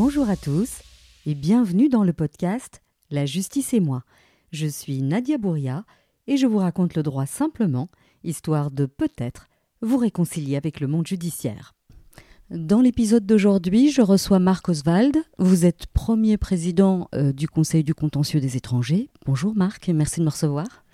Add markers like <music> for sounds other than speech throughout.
Bonjour à tous et bienvenue dans le podcast La justice et moi. Je suis Nadia Bouria et je vous raconte le droit simplement, histoire de peut-être vous réconcilier avec le monde judiciaire. Dans l'épisode d'aujourd'hui, je reçois Marc Oswald. Vous êtes premier président euh, du Conseil du contentieux des étrangers. Bonjour Marc, merci de me recevoir.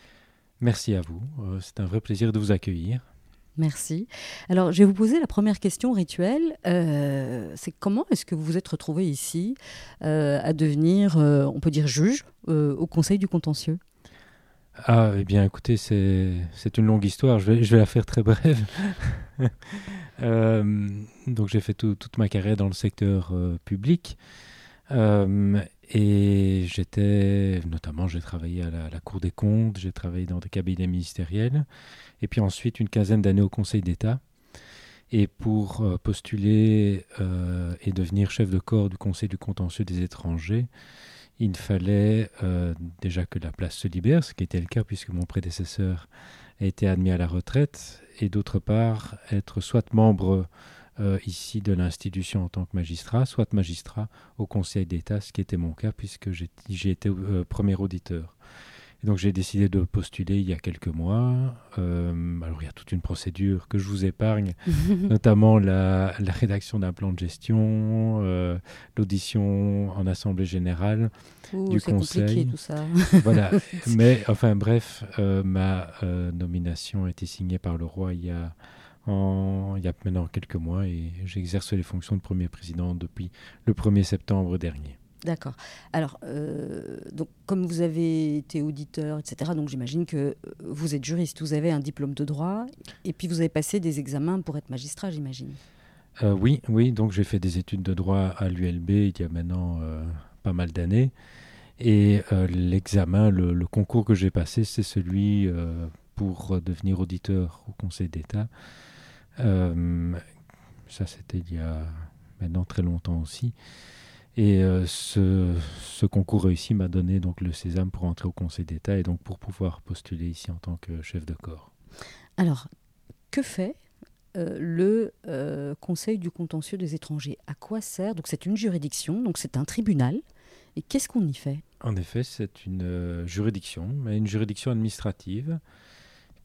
Merci à vous, euh, c'est un vrai plaisir de vous accueillir. Merci. Alors, je vais vous poser la première question rituelle. Euh, c'est comment est-ce que vous vous êtes retrouvé ici euh, à devenir, euh, on peut dire, juge au Conseil du contentieux? Ah, eh bien, écoutez, c'est une longue histoire. Je vais, je vais, la faire très brève. <laughs> donc, j'ai fait toute ma carrière dans le secteur public. Et j'étais, notamment, j'ai travaillé à la, Cour des comptes, j'ai travaillé dans des cabinets ministériels et puis ensuite une quinzaine d'années au Conseil d'État. Et pour euh, postuler euh, et devenir chef de corps du Conseil du contentieux des étrangers, il fallait euh, déjà que la place se libère, ce qui était le cas puisque mon prédécesseur a été admis à la retraite, et d'autre part être soit membre ici de l'institution en tant que magistrat, soit magistrat au Conseil d'État, ce qui était mon cas puisque j'ai été premier auditeur donc j'ai décidé de postuler il y a quelques mois. Euh, alors il y a toute une procédure que je vous épargne, <laughs> notamment la, rédaction d'un plan de gestion, euh, l'audition en assemblée générale du conseil. tout ça. <laughs> voilà. <laughs> Mais enfin bref, euh, ma nomination a été signée par le roi il y a il y a maintenant quelques mois et j'exerce les fonctions de premier président depuis le 1er septembre dernier. D'accord. Alors, euh, donc, comme vous avez été auditeur, etc., donc j'imagine que euh, vous êtes juriste, vous avez un diplôme de droit, et puis vous avez passé des examens pour être magistrat, j'imagine. Euh, oui, oui. Donc j'ai fait des études de droit à l'ULB il y a maintenant pas mal d'années, et l'examen, le, concours que j'ai passé, c'est celui pour devenir auditeur au Conseil d'État. Ça, c'était il y a maintenant très longtemps aussi. Et euh, ce, ce, concours réussi m'a donné donc le sésame pour entrer au Conseil d'État et donc pour pouvoir postuler ici en tant que chef de corps. Alors, que fait euh, le euh, Conseil du contentieux des étrangers? À quoi sert? Donc c'est une juridiction, donc c'est un tribunal. Et qu'est-ce qu'on y fait? En effet, c'est une juridiction, mais une juridiction administrative,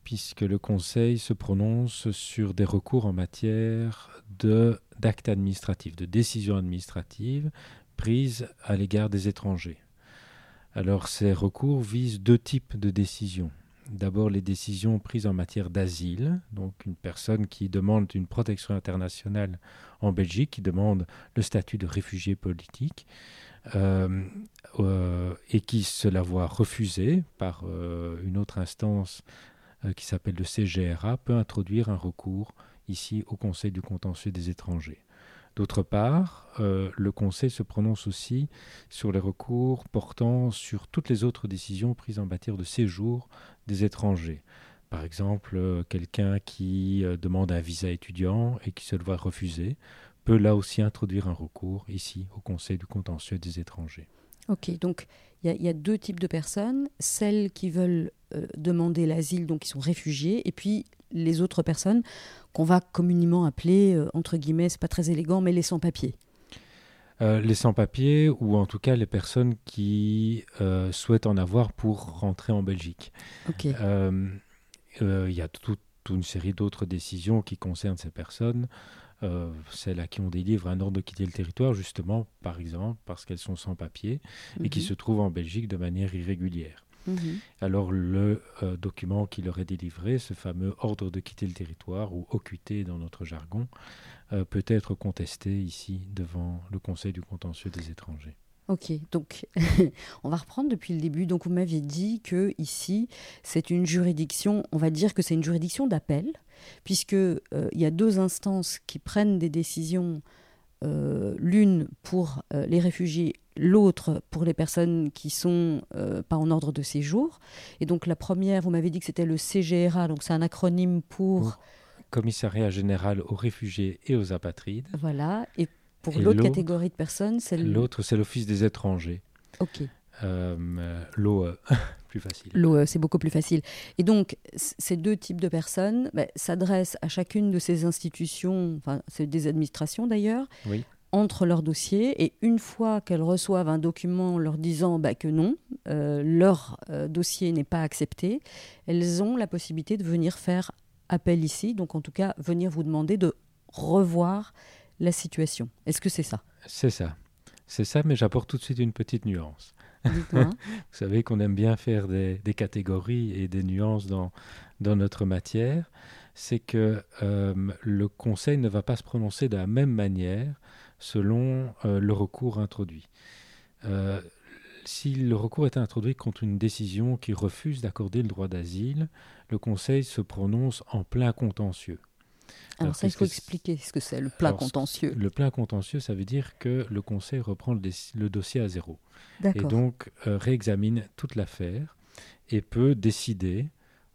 puisque le Conseil se prononce sur des recours en matière d'actes administratifs, de décisions administratives, prises à l'égard des étrangers. Alors ces recours visent deux types de décisions. D'abord les décisions prises en matière d'asile, donc une personne qui demande une protection internationale en Belgique, qui demande le statut de réfugié politique, euh, euh, et qui se la voit refuser par euh, une autre instance qui s'appelle le CGRA, peut introduire un recours ici au Conseil du contentieux des étrangers. D'autre part, euh, le Conseil se prononce aussi sur les recours portant sur toutes les autres décisions prises en matière de séjour des étrangers. Par exemple, euh, quelqu'un qui euh, demande un visa étudiant et qui se le voit refuser peut là aussi introduire un recours ici au Conseil du contentieux des étrangers. Ok, donc il y, a deux types de personnes, celles qui veulent demander l'asile, donc qui sont réfugiés, et puis les autres personnes qu'on va communément appeler, euh, entre guillemets, c'est pas très élégant, mais les sans-papiers. Euh, les sans-papiers ou en tout cas les personnes qui euh, souhaitent en avoir pour rentrer en Belgique. Il y a toute une série d'autres décisions qui concernent ces personnes. Celles à qui on délivre un ordre de quitter le territoire, justement, par exemple, parce qu'elles sont sans papiers et qui mhm. se trouvent en Belgique de manière irrégulière. Mhm. Alors le euh, document qui leur est délivré, ce fameux ordre de quitter le territoire, ou OQT dans notre jargon, euh, peut être contesté ici devant le Conseil du contentieux des étrangers. Ok, donc <laughs> on va reprendre depuis le début. Donc vous m'aviez dit que ici c'est une juridiction, on va dire que c'est une juridiction d'appel, puisque euh, il y a deux instances qui prennent des décisions, l'une pour les réfugiés l'autre pour les personnes qui sont euh, pas en ordre de séjour. Et donc la première, vous m'avez dit que c'était le CGRA, donc c'est un acronyme pour... Commissariat général aux réfugiés et aux apatrides. Voilà. Et pour l'autre catégorie de personnes, c'est... L'autre, c'est l'Office des étrangers. Ok. Euh, L'OE, <laughs> plus facile. L'OE, c'est beaucoup plus facile. Et donc, ces deux types de personnes bah, s'adressent à chacune de ces institutions, enfin, c'est des administrations d'ailleurs, oui entre leurs dossiers et une fois qu'elles reçoivent un document leur disant bah, que non, euh, leur euh, dossier n'est pas accepté, elles ont la possibilité de venir faire appel ici, donc en tout cas venir vous demander de revoir la situation. Est-ce que c'est ça? C'est ça. C'est ça, mais j'apporte tout de suite une petite nuance. <laughs> vous savez qu'on aime bien faire des, catégories et des nuances dans, dans notre matière. C'est que euh, le Conseil ne va pas se prononcer de la même manière selon euh, le recours introduit. Euh, si le recours est introduit contre une décision qui refuse d'accorder le droit d'asile, le Conseil se prononce en plein contentieux. Alors, ça, il faut expliquer ce que c'est, le plein contentieux. Le plein contentieux, ça veut dire que le Conseil reprend le, dossier à zéro. Et donc euh, réexamine toute l'affaire et peut décider,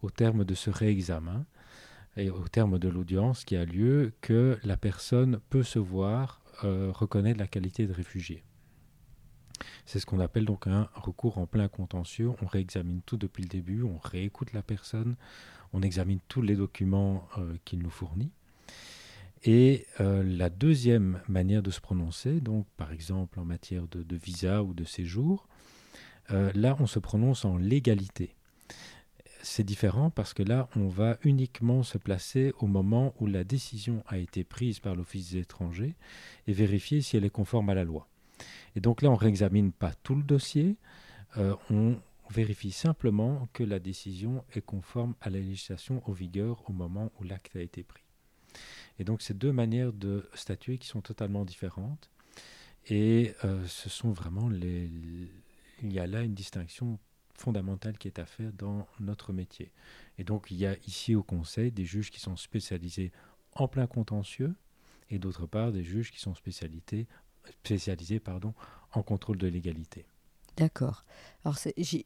au terme de ce réexamen et au terme de l'audience qui a lieu, que la personne peut se voir euh, reconnaître la qualité de réfugié. C'est ce qu'on appelle donc un recours en plein contentieux. On réexamine tout depuis le début, on réécoute la personne, on examine tous les documents euh, qu'il nous fournit. Et euh, la deuxième manière de se prononcer, donc par exemple en matière de, visa ou de séjour, là on se prononce en légalité c'est différent parce que là, on va uniquement se placer au moment où la décision a été prise par l'Office des étrangers et vérifier si elle est conforme à la loi. Et donc là, on ne réexamine pas tout le dossier, euh, vérifie simplement que la décision est conforme à la législation en vigueur au moment où l'acte a été pris. Et donc, c'est deux manières de statuer qui sont totalement différentes. Et euh, ce sont vraiment les. Il y a là une distinction fondamentale qui est à faire dans notre métier. Et donc il y a ici au Conseil des juges qui sont spécialisés en plein contentieux et d'autre part des juges qui sont spécialisés, en contrôle de légalité. D'accord. Alors, <laughs> je,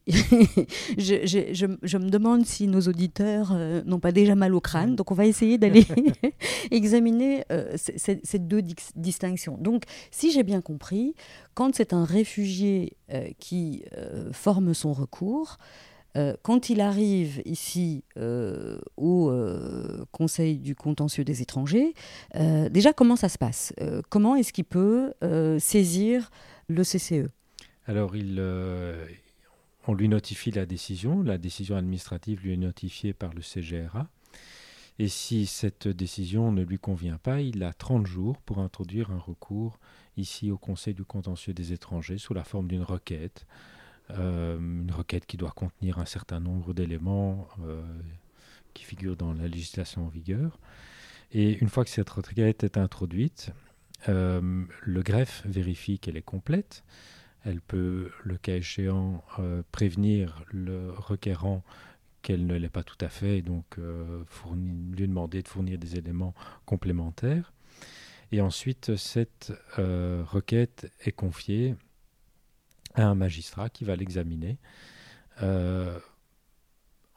je, je, me demande si nos auditeurs euh, n'ont pas déjà mal au crâne. Donc, on va essayer d'aller <laughs> examiner euh, ces, deux distinctions. Donc, si j'ai bien compris, quand c'est un réfugié euh, qui forme son recours, quand il arrive ici au Conseil du contentieux des étrangers, déjà, comment ça se passe? Comment est-ce qu'il peut saisir le CCE alors, euh, on lui notifie la décision. La décision administrative lui est notifiée par le CGRA. Et si cette décision ne lui convient pas, il a 30 jours pour introduire un recours ici au Conseil du contentieux des étrangers sous la forme d'une requête. Euh, une requête qui doit contenir un certain nombre d'éléments euh, qui figurent dans la législation en vigueur. Et une fois que cette requête est introduite, le greffe vérifie qu'elle est complète. Elle peut, le cas échéant, euh, prévenir le requérant qu'elle ne l'est pas tout à fait et donc euh, lui demander de fournir des éléments complémentaires. Et ensuite, cette euh, requête est confiée à un magistrat qui va l'examiner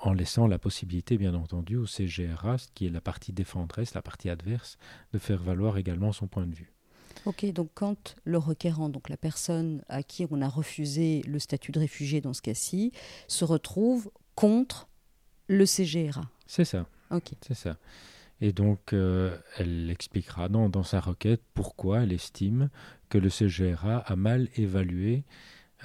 en laissant la possibilité, bien entendu, au CGRA, qui est la partie défendresse, la partie adverse, de faire valoir également son point de vue. Ok, donc quand le requérant, donc la personne à qui on a refusé le statut de réfugié dans ce cas-ci, se retrouve contre le CGRA. C'est ça. Ok. C'est ça. Et donc, euh, elle expliquera dans, dans, sa requête pourquoi elle estime que le CGRA a mal évalué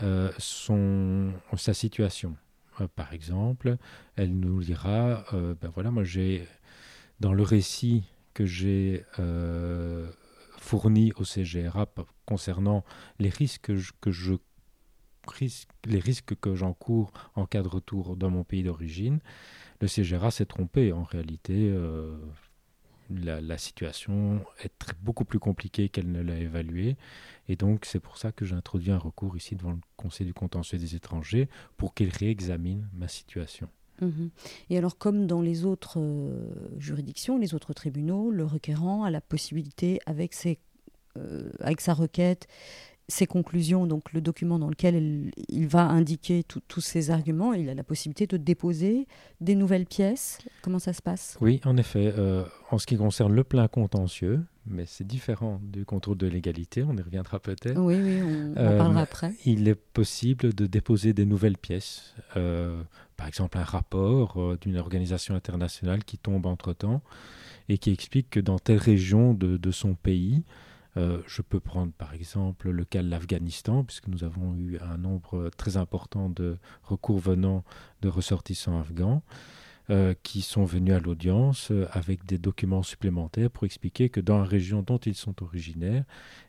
euh, son, sa situation. Euh, par exemple, elle nous dira, ben voilà, moi j'ai, dans le récit que j'ai fourni au CGRA concernant les risques que je, les risques que j'encours en cas de retour dans mon pays d'origine, le CGRA s'est trompé. En réalité, euh, la, situation est beaucoup plus compliquée qu'elle ne l'a évaluée. Et donc, c'est pour ça que j'introduis un recours ici devant le Conseil du contentieux des étrangers pour qu'il réexamine ma situation. Mhm. Et alors, comme dans les autres euh, juridictions, les autres tribunaux, le requérant a la possibilité, avec, ses, euh, avec sa requête, ses conclusions, donc le document dans lequel il va indiquer tous ses arguments, il a la possibilité de déposer des nouvelles pièces. Comment ça se passe? Oui, en effet. Euh, en ce qui concerne le plein contentieux, mais c'est différent du contrôle de l'égalité, on y reviendra peut-être. Oui, oui, on, en parlera après. Il est possible de déposer des nouvelles pièces par exemple un rapport euh, d'une organisation internationale qui tombe entre-temps et qui explique que dans telle région de, son pays, Euh, je peux prendre par exemple le cas de l'Afghanistan, puisque nous avons eu un nombre très important de recours venant de ressortissants afghans. Euh, qui sont venus à l'audience euh, avec des documents supplémentaires pour expliquer que dans la région dont ils sont originaires,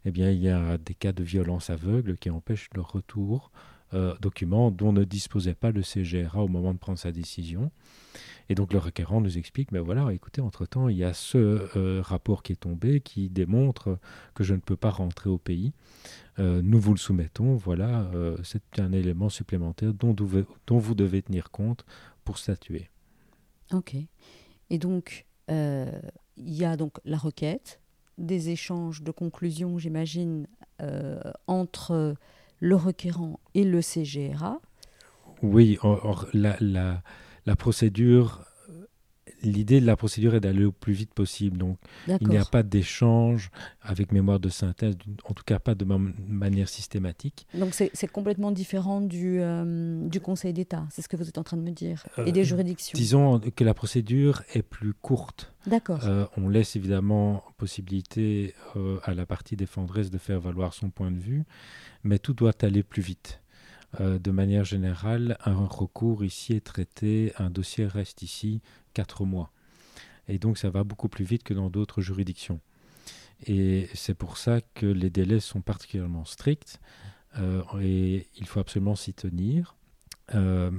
eh bien, il y a des cas de violence aveugle qui empêchent leur retour, euh, documents dont ne disposait pas le CGRA au moment de prendre sa décision. Et donc le requérant nous explique, mais voilà, écoutez, entre-temps, il y a ce rapport qui est tombé qui démontre que je ne peux pas rentrer au pays. nous vous le soumettons, voilà, c'est un élément supplémentaire dont vous devez tenir compte pour statuer. Ok. Et donc, euh, il y a donc la requête, des échanges de conclusions, j'imagine, euh, entre le requérant et le CGRA. Oui, or, la, la, la, procédure l'idée de la procédure est d'aller au plus vite possible. Donc, il n'y a pas d'échange avec mémoire de synthèse, en tout cas pas de manière systématique. Donc, c'est complètement différent du, euh, du Conseil d'État, c'est ce que vous êtes en train de me dire, et des euh, juridictions. Disons que la procédure est plus courte. D'accord. Euh, on laisse évidemment possibilité à la partie défendresse de faire valoir son point de vue, mais tout doit aller plus vite. De manière générale, un recours ici est traité, un dossier reste ici quatre mois. Et donc ça va beaucoup plus vite que dans d'autres juridictions. Et c'est pour ça que les délais sont particulièrement stricts euh, et il faut absolument s'y tenir. Euh,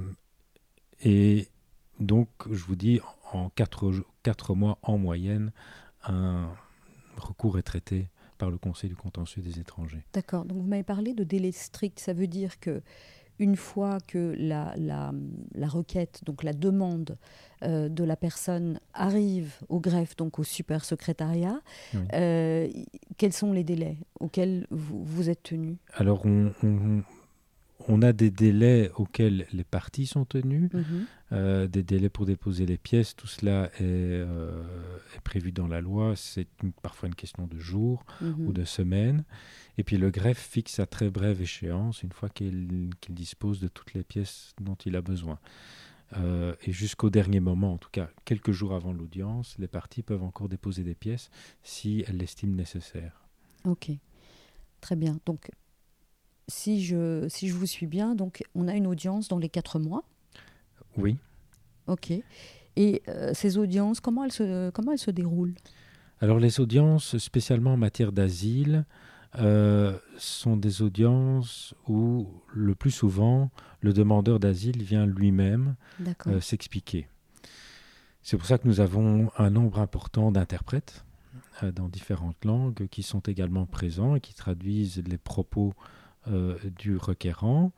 et donc, je vous dis, en quatre mois en moyenne, un recours est traité par le Conseil du contentieux des étrangers. D'accord. Donc, vous m'avez parlé de délai strict. Ça veut dire que une fois que la, la, la requête, donc la demande euh, de la personne arrive au greffe, donc au super secrétariat, euh, quels sont les délais auxquels vous, vous êtes tenu? Alors, on, on, a des délais auxquels les parties sont tenues, mhm. euh, des délais pour déposer les pièces, tout cela est, est prévu dans la loi, c'est parfois une question de jours mhm. ou de semaines. Et puis le greffe fixe à très brève échéance, une fois qu'il dispose de toutes les pièces dont il a besoin. Euh, et jusqu'au dernier moment, en tout cas quelques jours avant l'audience, les parties peuvent encore déposer des pièces si elles l'estiment nécessaire. Ok, très bien. Donc, si je, si je vous suis bien, donc on a une audience dans les quatre mois Oui. Ok. Et euh, ces audiences, comment elles se, comment elles se déroulent? Alors les audiences, spécialement en matière d'asile, euh, sont des audiences où le plus souvent le demandeur d'asile vient lui-même euh, s'expliquer. C'est pour ça que nous avons un nombre important d'interprètes dans différentes langues qui sont également présents et qui traduisent les propos du requérant.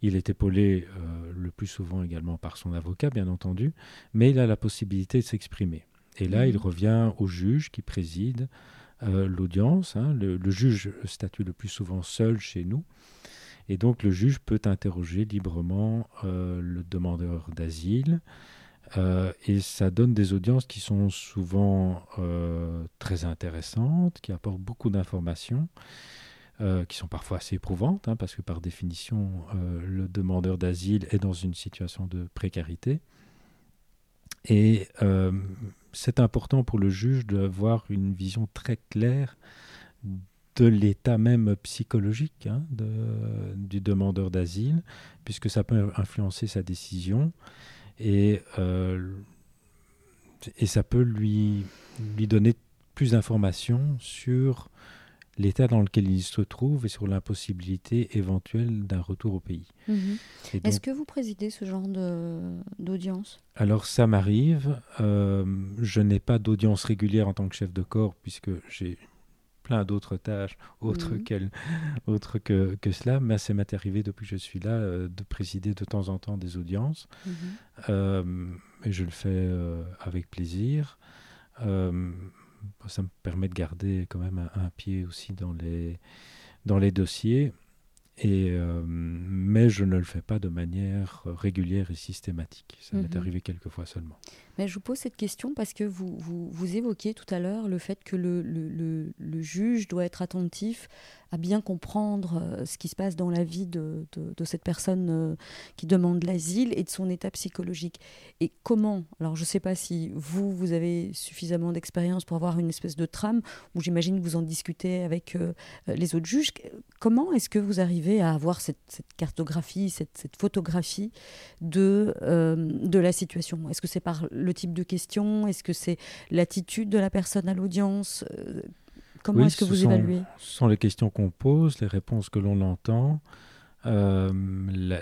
Il est épaulé le plus souvent également par son avocat, bien entendu, mais il a la possibilité de s'exprimer. Et là, il mhm. revient au juge qui préside euh, l'audience. Hein, le, juge statue le plus souvent seul chez nous. Et donc le juge peut interroger librement euh, le demandeur d'asile. Euh, et ça donne des audiences qui sont souvent très intéressantes, qui apportent beaucoup d'informations, qui sont parfois assez éprouvantes, hein, parce que par définition, le demandeur d'asile est dans une situation de précarité. Et c'est important pour le juge d'avoir une vision très claire de l'état même psychologique hein, du demandeur d'asile, puisque ça peut influencer sa décision et, euh, et ça peut lui, lui donner plus d'informations sur l'état dans lequel il se trouve et sur l'impossibilité éventuelle d'un retour au pays. Mhm. Est-ce que vous présidez ce genre d'audience? Alors ça m'arrive. Euh, je n'ai pas d'audience régulière en tant que chef de corps puisque j'ai plein d'autres tâches autres, mhm. autres que, que, cela, mais ça m'est arrivé depuis que je suis là euh, de présider de temps en temps des audiences. Euh, et je le fais avec plaisir ça me permet de garder quand même un, pied aussi dans les, dans les dossiers. Et, euh, mais je ne le fais pas de manière régulière et systématique. Ça m'est mhm. arrivé quelques fois seulement. Je vous pose cette question parce que vous, vous, évoquiez tout à l'heure le fait que le, le, juge doit être attentif à bien comprendre euh, ce qui se passe dans la vie de, de, cette personne euh, qui demande l'asile et de son état psychologique. Et comment Alors je ne sais pas si vous, vous avez suffisamment d'expérience pour avoir une espèce de trame, ou j'imagine que vous en discutez avec euh, les autres juges. Comment est-ce que vous arrivez à avoir cette, cartographie, cette, photographie de, de la situation? Est-ce que c'est par type de question? Est-ce que c'est l'attitude de la personne à l'audience? Comment est-ce que vous évaluez? Ce sont les questions qu'on pose, les réponses que l'on entend, euh,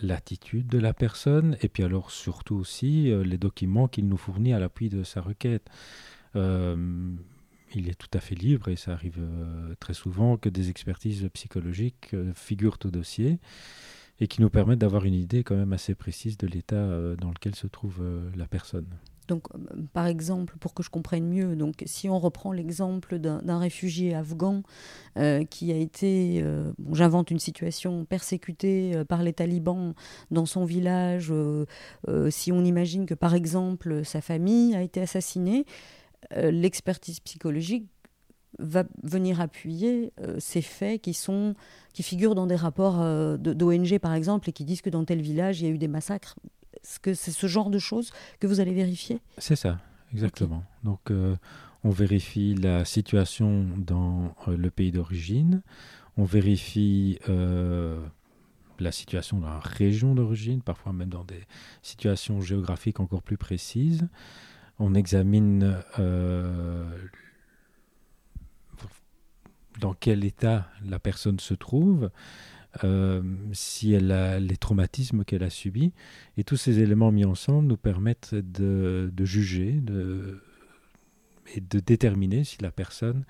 l'attitude de la personne, et puis alors surtout aussi euh, les documents qu'il nous fournit à l'appui de sa requête. Euh, il est tout à fait libre, et ça arrive euh, très souvent, que des expertises psychologiques euh, figurent au dossier et qui nous permettent d'avoir une idée quand même assez précise de l'état euh, dans lequel se trouve la personne. Donc, par exemple, pour que je comprenne mieux, si on reprend l'exemple d'un réfugié afghan euh, qui a été, euh, j'invente une situation, persécuté euh, par les talibans dans son village, si on imagine que par exemple sa famille a été assassinée, l'expertise psychologique va venir appuyer ces faits qui sont qui figurent dans des rapports d'ONG par exemple et qui disent que dans tel village il y a eu des massacres est-ce que c'est ce genre de choses que vous allez vérifier? C'est ça, exactement. Okay. Donc, euh, on vérifie la situation dans euh, le pays d'origine, on vérifie euh, la situation dans la région d'origine, parfois même dans des situations géographiques encore plus précises. On examine dans quel état la personne se trouve, euh, si elle a les traumatismes qu'elle a subis. Et tous ces éléments mis ensemble nous permettent de, de juger de, et de déterminer si la personne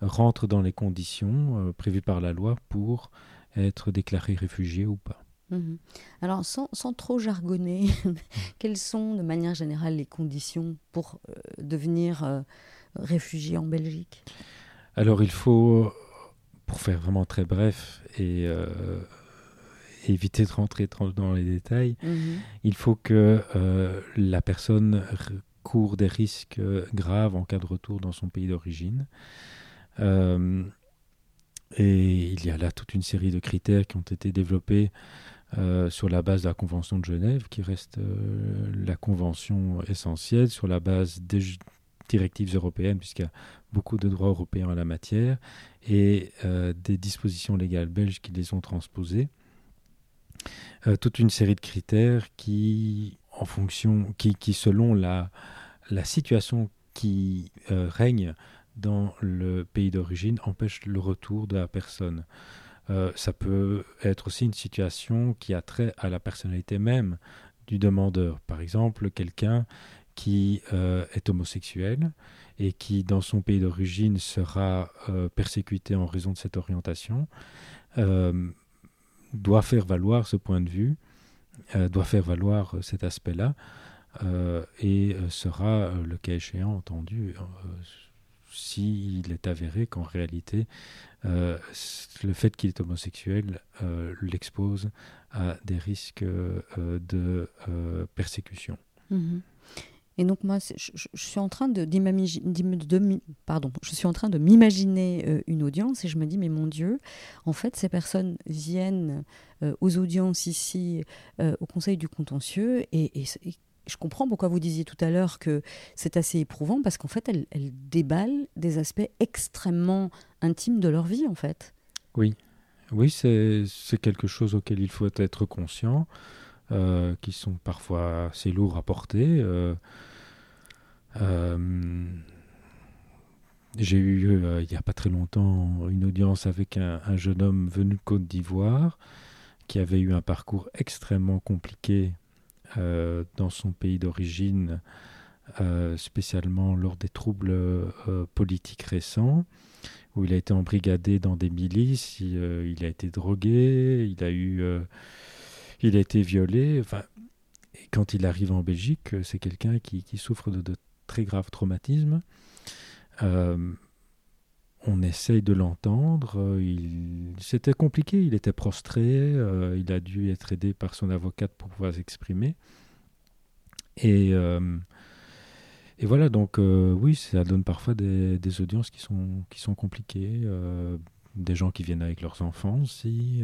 rentre dans les conditions euh, prévues par la loi pour être déclarée réfugiée ou pas. Mmh. Alors, sans, sans, trop jargonner, <laughs> quelles sont de manière générale les conditions pour euh, devenir réfugié en Belgique? Alors, il faut pour faire vraiment très bref et euh, éviter de rentrer dans les détails, -hmm. il faut que euh, la personne court des risques graves en cas de retour dans son pays d'origine. Euh, et il y a là toute une série de critères qui ont été développés euh, sur la base de la Convention de Genève, qui reste euh, la convention essentielle, sur la base des directives européennes, puisqu'il y a beaucoup de droits européens en la matière, et euh, des dispositions légales belges qui les ont transposées. Euh, toute une série de critères qui, en fonction, qui, qui selon la, la situation qui euh, règne dans le pays d'origine, empêchent le retour de la personne. Ça peut être aussi une situation qui a trait à la personnalité même du demandeur. Par exemple, quelqu'un qui euh, est homosexuel et qui, dans son pays d'origine, sera euh, persécuté en raison de cette orientation, euh, doit faire valoir ce point de vue, doit faire valoir cet aspect-là, et sera, le cas échéant, entendu s'il est avéré qu'en réalité, le fait qu'il est homosexuel l'expose à des risques de persécution. Mm -hmm. Et donc moi, je, suis en train de, de pardon, je suis en train de m'imaginer euh, une audience et je me dis mais mon Dieu, en fait ces personnes viennent euh, aux audiences ici euh, au Conseil du contentieux et, je comprends pourquoi vous disiez tout à l'heure que c'est assez éprouvant parce qu'en fait elles, elles, déballent des aspects extrêmement intimes de leur vie en fait. Oui, oui, c'est quelque chose auquel il faut être conscient. Euh, qui sont parfois assez lourds à porter. Euh, euh, J'ai eu, il n'y a pas très longtemps, une audience avec un, un jeune homme venu de Côte d'Ivoire qui avait eu un parcours extrêmement compliqué dans son pays d'origine, spécialement lors des troubles politiques récents, où il a été embrigadé dans des milices, il, il a été drogué, il a eu il a été violé. Enfin, et quand il arrive en Belgique, c'est quelqu'un qui, souffre de, très graves traumatismes. Euh, on essaye de l'entendre. C'était compliqué, il était prostré, euh, il a dû être aidé par son avocate pour pouvoir s'exprimer. Et, euh, voilà, donc oui, ça donne parfois des, des, audiences qui sont, qui sont compliquées, des gens qui viennent avec leurs enfants aussi.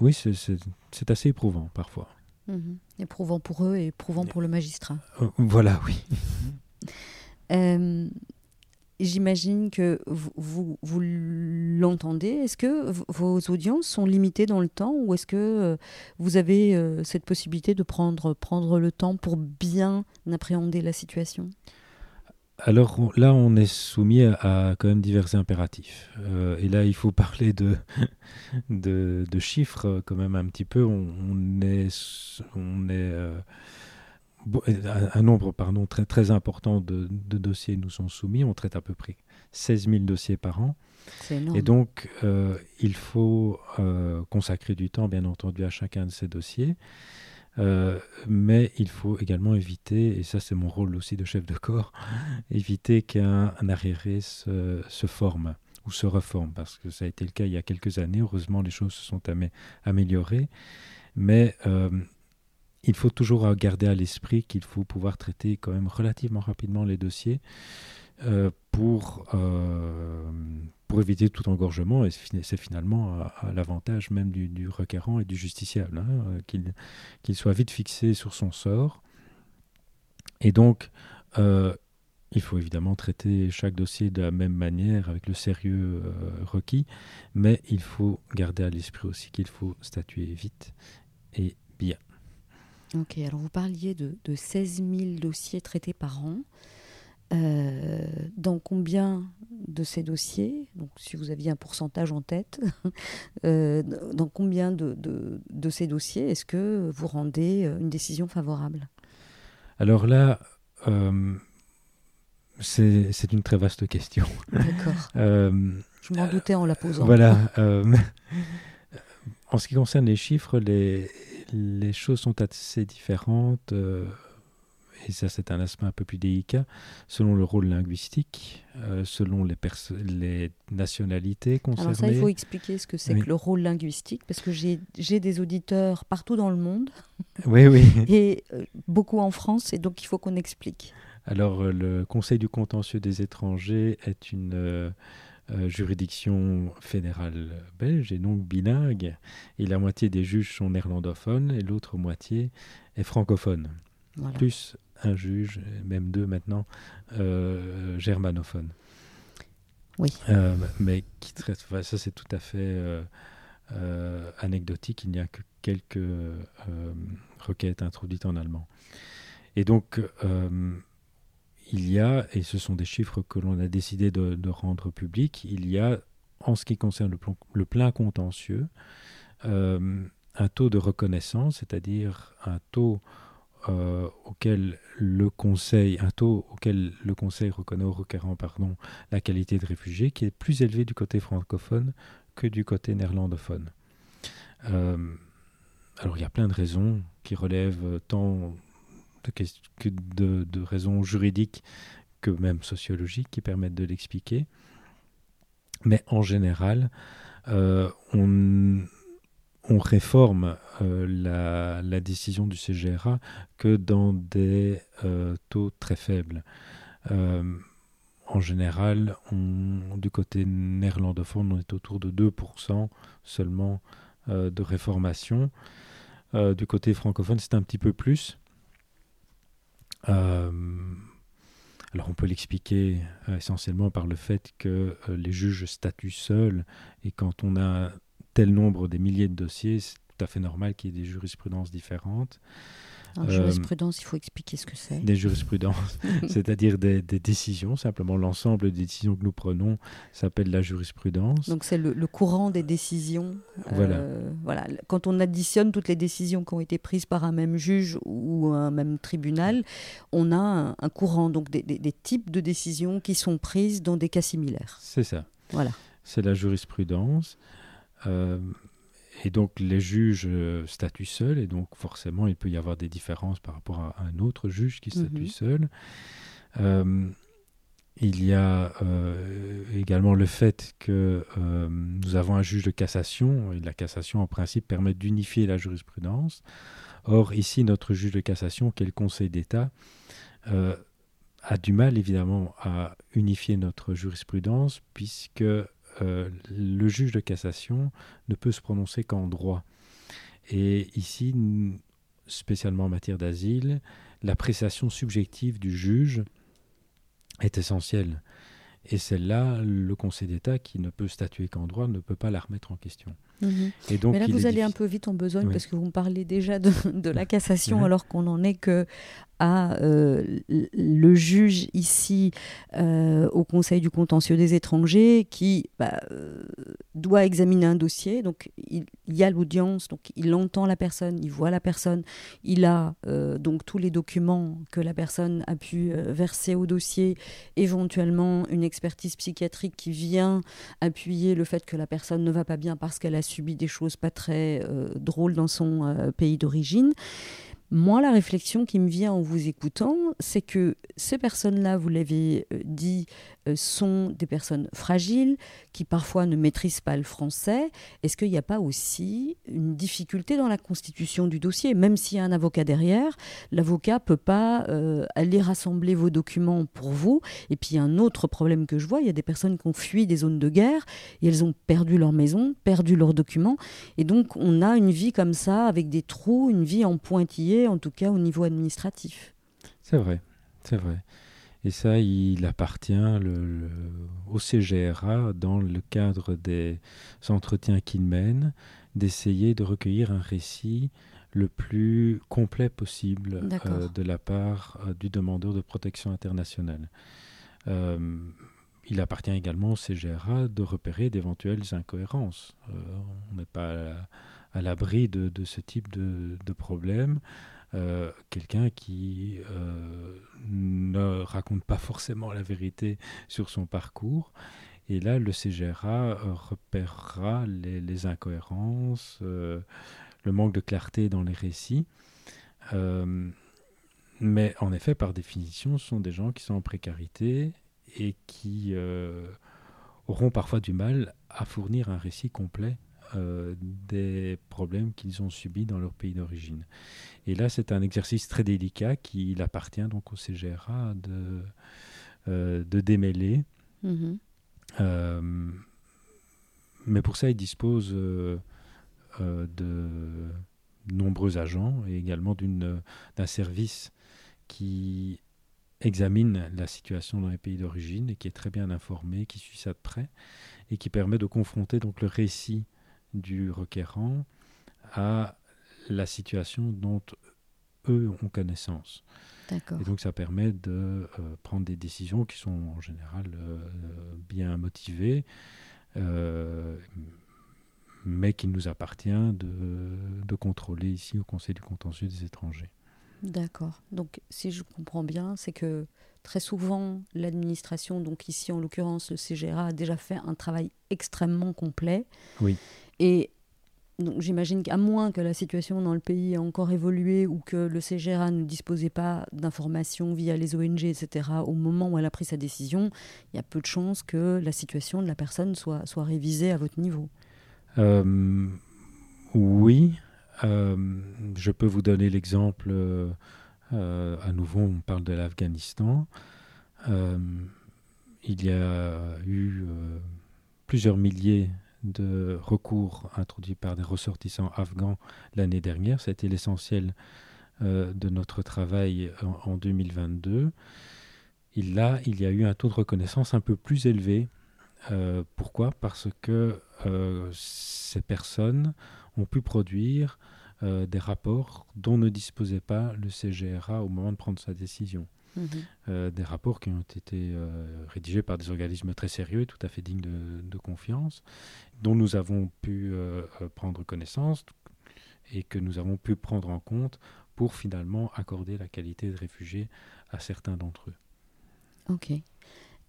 Oui, c'est assez éprouvant parfois. Mhm. Éprouvant pour eux et éprouvant pour le magistrat. voilà, oui. <laughs> J'imagine que vous, vous, l'entendez. Est-ce que vos audiences sont limitées dans le temps ou est-ce que euh, vous avez euh, cette possibilité de prendre, prendre le temps pour bien appréhender la situation? Alors là, on est soumis à, quand même divers impératifs. Euh, et là, il faut <laughs> parler de, de, chiffres quand même un petit peu. On, est, on est un nombre pardon, très, très important de, dossiers nous sont soumis. On traite à peu près 16 000 dossiers par an. Et donc, euh, il faut euh, consacrer du temps, bien entendu, à chacun de ces dossiers. Euh, mais il faut également éviter, et ça c'est mon rôle aussi de chef de corps, <laughs> éviter qu'un arriéré se, se, forme ou se reforme, parce que ça a été le cas il y a quelques années. Heureusement, les choses se sont améliorées. Mais il faut toujours garder à l'esprit qu'il faut pouvoir traiter quand même relativement rapidement les dossiers euh, pour, euh, pour éviter tout engorgement. Et c'est finalement à, l'avantage même du, requérant et du justiciable, hein, euh, qu'il soit vite fixé sur son sort. Et donc, il faut évidemment traiter chaque dossier de la même manière, avec le sérieux requis, mais il faut garder à l'esprit aussi qu'il faut statuer vite et bien. Ok, alors vous parliez de 16 000 dossiers traités par an. Euh, dans combien de ces dossiers, donc si vous aviez un pourcentage en tête, <laughs> euh, dans combien de, de, ces dossiers est-ce que vous rendez euh, une décision favorable? Alors là, c'est une très vaste question. D'accord. <laughs> Je m'en doutais en la posant. Voilà. <laughs> en ce qui concerne les chiffres, les, les choses sont assez différentes, euh, et ça c'est un aspect un peu plus délicat, selon le rôle linguistique, euh, selon les, les nationalités concernées. Alors ça, il faut expliquer ce que c'est que le rôle linguistique, parce que j'ai des auditeurs partout dans le monde, <laughs> oui, oui. <laughs> et euh, beaucoup en France, et donc il faut qu'on explique. Alors le Conseil du contentieux des étrangers est une euh, juridiction fédérale belge et donc bilingue, et la moitié des juges sont néerlandophones et l'autre moitié est francophone. Plus un juge, même deux maintenant, euh, germanophone. Oui. Euh, mais qui ça c'est tout à fait anecdotique, il n'y a que quelques requêtes introduites en allemand. Et donc, il y a, et ce sont des chiffres que l'on a décidé de, rendre publics, il y a, en ce qui concerne le, plein contentieux, euh, un taux de reconnaissance, c'est-à-dire un taux euh, auquel le Conseil, un taux auquel le Conseil reconnaît requérant la qualité de réfugié, qui est plus élevé du côté francophone que du côté néerlandophone. Euh, alors il y a plein de raisons qui relèvent tant que de, raisons juridiques que même sociologiques qui permettent de l'expliquer. Mais en général, euh, on, réforme euh, la, décision du CGRA que dans des euh, taux très faibles. en général, du côté néerlandophone, on est autour de 2% seulement de réformation. du côté francophone, c'est un petit peu plus. Euh, alors on peut l'expliquer euh, essentiellement par le fait que euh, les juges statuent seuls et quand on a tel nombre des milliers de dossiers, c'est tout à fait normal qu'il y ait des jurisprudences différentes. En jurisprudence, il faut expliquer ce que c'est. Des jurisprudences, <laughs> c'est-à-dire des, décisions, simplement l'ensemble des décisions que nous prenons s'appelle la jurisprudence. Donc c'est le, courant des décisions. Voilà. voilà. Quand on additionne toutes les décisions qui ont été prises par un même juge ou un même tribunal, on a un, courant, donc des, des, types de décisions qui sont prises dans des cas similaires. C'est ça. Voilà. C'est la jurisprudence. Euh, et donc les juges euh, statuent seuls, et donc forcément il peut y avoir des différences par rapport à un autre juge qui statue mhm. seul. Euh, il y a euh, également le fait que nous avons un juge de cassation, et la cassation en principe permet d'unifier la jurisprudence. Or, ici, notre juge de cassation, qui est le Conseil d'État, a du mal, évidemment, à unifier notre jurisprudence, puisque euh, le juge de cassation ne peut se prononcer qu'en droit. Et ici, spécialement en matière d'asile, l'appréciation subjective du juge est essentielle. Et celle-là, le Conseil d'État, qui ne peut statuer qu'en droit, ne peut pas la remettre en question. Mhm. Et donc, Mais là, vous allez un peu vite en besogne parce que vous me parlez déjà de, la cassation alors qu'on n'en est que à euh, le juge ici euh, au Conseil du contentieux des étrangers qui bah, euh, doit examiner un dossier. Donc il, y a l'audience, donc il entend la personne, il voit la personne, il a donc tous les documents que la personne a pu verser au dossier, éventuellement une expertise psychiatrique qui vient appuyer le fait que la personne ne va pas bien parce qu'elle a subi des choses pas très drôles dans son pays d'origine. Moi, la réflexion qui me vient en vous écoutant, c'est que ces personnes-là, vous l'avez euh, dit, sont des personnes fragiles qui parfois ne maîtrisent pas le français. Est-ce qu'il n'y a pas aussi une difficulté dans la constitution du dossier? Même s'il y a un avocat derrière, l'avocat ne peut pas euh, aller rassembler vos documents pour vous. Et puis, un autre problème que je vois, il y a des personnes qui ont fui des zones de guerre et elles ont perdu leur maison, perdu leurs documents. Et donc, on a une vie comme ça, avec des trous, une vie en pointillé, en tout cas au niveau administratif. C'est vrai, c'est vrai. Et ça, il appartient le, au CGRA, dans le cadre des entretiens qu'il mène, d'essayer de recueillir un récit le plus complet possible euh, de la part euh, du demandeur de protection internationale. Euh, il appartient également au CGRA de repérer d'éventuelles incohérences. on n'est pas à, l'abri de, ce type de, de problème. Euh, quelqu'un qui euh, ne raconte pas forcément la vérité sur son parcours. Et là, le CGRA euh, repérera les, incohérences, le manque de clarté dans les récits. mais en effet, par définition, ce sont des gens qui sont en précarité et qui auront parfois du mal à fournir un récit complet euh, des problèmes qu'ils ont subis dans leur pays d'origine. Et là, c'est un exercice très délicat qu'il appartient donc au CGRA de, euh, de démêler. Mhm. Euh, mais pour ça, il dispose de nombreux agents et également d'un service qui examine la situation dans les pays d'origine et qui est très bien informé, qui suit ça de près et qui permet de confronter donc le récit du requérant à la situation dont eux ont connaissance. Et donc ça permet de euh, prendre des décisions qui sont en général euh, bien motivées, euh, mais qu'il nous appartient de, de, contrôler ici au Conseil du contentieux des étrangers. D'accord. Donc si je comprends bien, c'est que très souvent l'administration, donc ici en l'occurrence le CGRA, a déjà fait un travail extrêmement complet. Oui. Et donc j'imagine qu'à moins que la situation dans le pays ait encore évolué ou que le CGRA ne disposait pas d'informations via les ONG, etc., au moment où elle a pris sa décision, il y a peu de chances que la situation de la personne soit, soit révisée à votre niveau. Euh, oui, euh, je peux vous donner l'exemple, euh, à nouveau on parle de l'Afghanistan. il y a eu plusieurs milliers de recours introduits par des ressortissants afghans l'année dernière. C'était l'essentiel euh, de notre travail en, 2022. Il, là, il y a eu un taux de reconnaissance un peu plus élevé. Euh, pourquoi? Parce que euh, ces personnes ont pu produire des rapports dont ne disposait pas le CGRA au moment de prendre sa décision. Euh, des rapports qui ont été euh, rédigés par des organismes très sérieux et tout à fait dignes de, confiance, dont nous avons pu euh, prendre connaissance et que nous avons pu prendre en compte pour finalement accorder la qualité de réfugié à certains d'entre eux. Ok.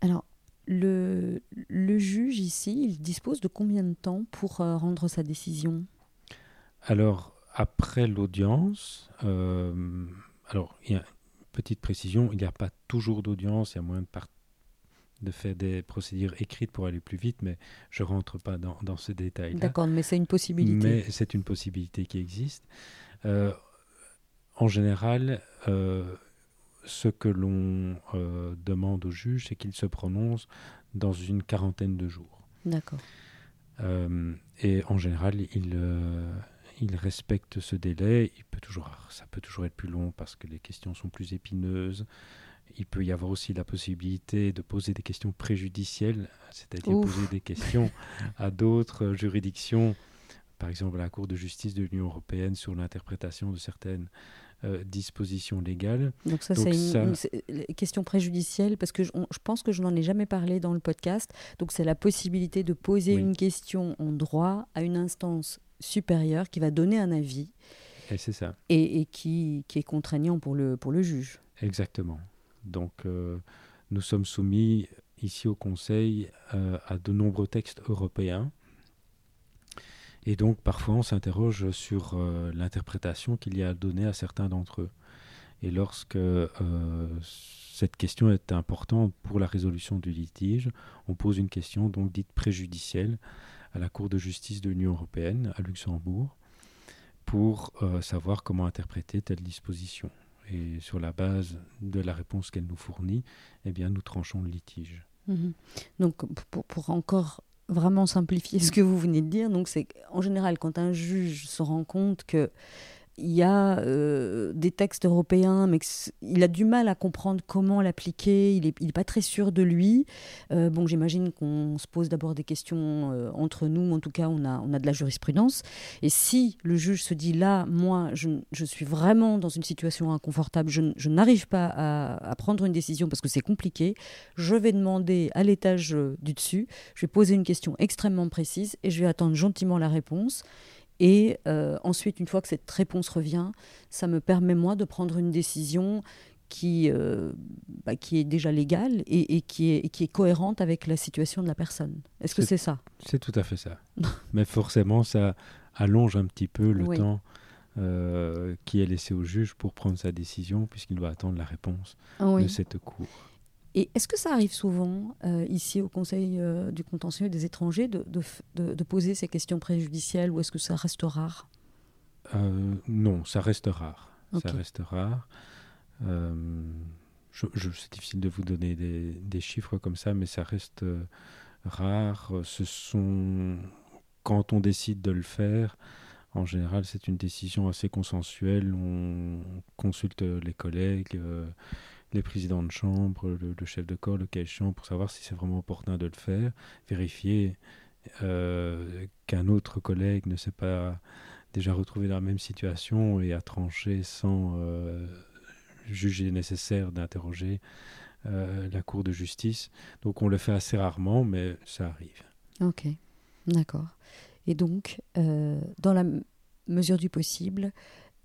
Alors, le, le, juge ici, il dispose de combien de temps pour rendre sa décision? Alors, après l'audience, alors il y a petite précision, il n'y a pas toujours d'audience, il y a moyen de, de faire des procédures écrites pour aller plus vite, mais je ne rentre pas dans, ce détail. D'accord, mais c'est une possibilité. Mais c'est une possibilité qui existe. Euh, en général, ce que l'on demande au juge, c'est qu'il se prononce dans une quarantaine de jours. D'accord. et en général, il, il respecte ce délai. Il peut toujours, ça peut toujours être plus long parce que les questions sont plus épineuses. Il peut y avoir aussi la possibilité de poser des questions préjudicielles, c'est-à-dire poser des questions à d'autres juridictions, par exemple la Cour de justice de l'Union européenne sur l'interprétation de certaines euh, dispositions légales. Donc ça, c'est une, question préjudicielle, parce que je, pense que je n'en ai jamais parlé dans le podcast. Donc c'est la possibilité de poser une question en droit à une instance supérieure qui va donner un avis. Et c'est ça. Et, qui, qui, est contraignant pour le, pour le juge. Exactement. Donc, euh, nous sommes soumis ici au Conseil euh, à de nombreux textes européens. Et donc, parfois, on s'interroge sur euh, l'interprétation qu'il y a à donner à certains d'entre eux. Et lorsque cette question est importante pour la résolution du litige, on pose une question donc dite préjudicielle à la Cour de justice de l'Union européenne à Luxembourg pour savoir comment interpréter telle disposition et sur la base de la réponse qu'elle nous fournit, eh bien, nous tranchons le litige. Mhm. Donc, pour, pour, encore vraiment simplifier ce que vous venez de dire, donc c'est en général quand un juge se rend compte que il y a euh, des textes européens, mais il a du mal à comprendre comment l'appliquer, il n'est est pas très sûr de lui. Euh, bon, j'imagine qu'on se pose d'abord des questions euh, entre nous, en tout cas, on a, on a de la jurisprudence. Et si le juge se dit là, moi, je, suis vraiment dans une situation inconfortable, je, n'arrive pas à, prendre une décision parce que c'est compliqué, je vais demander à l'étage du dessus, je vais poser une question extrêmement précise et je vais attendre gentiment la réponse. Et euh, ensuite, une fois que cette réponse revient, ça me permet, moi, de prendre une décision qui, euh, bah, qui est déjà légale et, qui est, qui est cohérente avec la situation de la personne. Est-ce que c'est ça? C'est tout à fait ça. <laughs> Mais forcément, ça allonge un petit peu le temps euh, qui est laissé au juge pour prendre sa décision, puisqu'il doit attendre la réponse de cette cour. Et est-ce que ça arrive souvent, euh, ici au Conseil euh, du contentieux des étrangers, de, de, poser ces questions préjudicielles ou est-ce que ça reste rare? Euh, Non, ça reste rare. Ça reste rare. Je, c'est difficile de vous donner des, des, chiffres comme ça, mais ça reste rare. Ce sont, quand on décide de le faire, en général, c'est une décision assez consensuelle. On consulte les collègues les présidents de chambre, le, chef de corps, le cas échéant, pour savoir si c'est vraiment opportun de le faire, vérifier euh, qu'un autre collègue ne s'est pas déjà retrouvé dans la même situation et a tranché sans euh, juger nécessaire d'interroger euh, la Cour de justice. Donc on le fait assez rarement, mais ça arrive. Ok, d'accord. Et donc, dans la mesure du possible,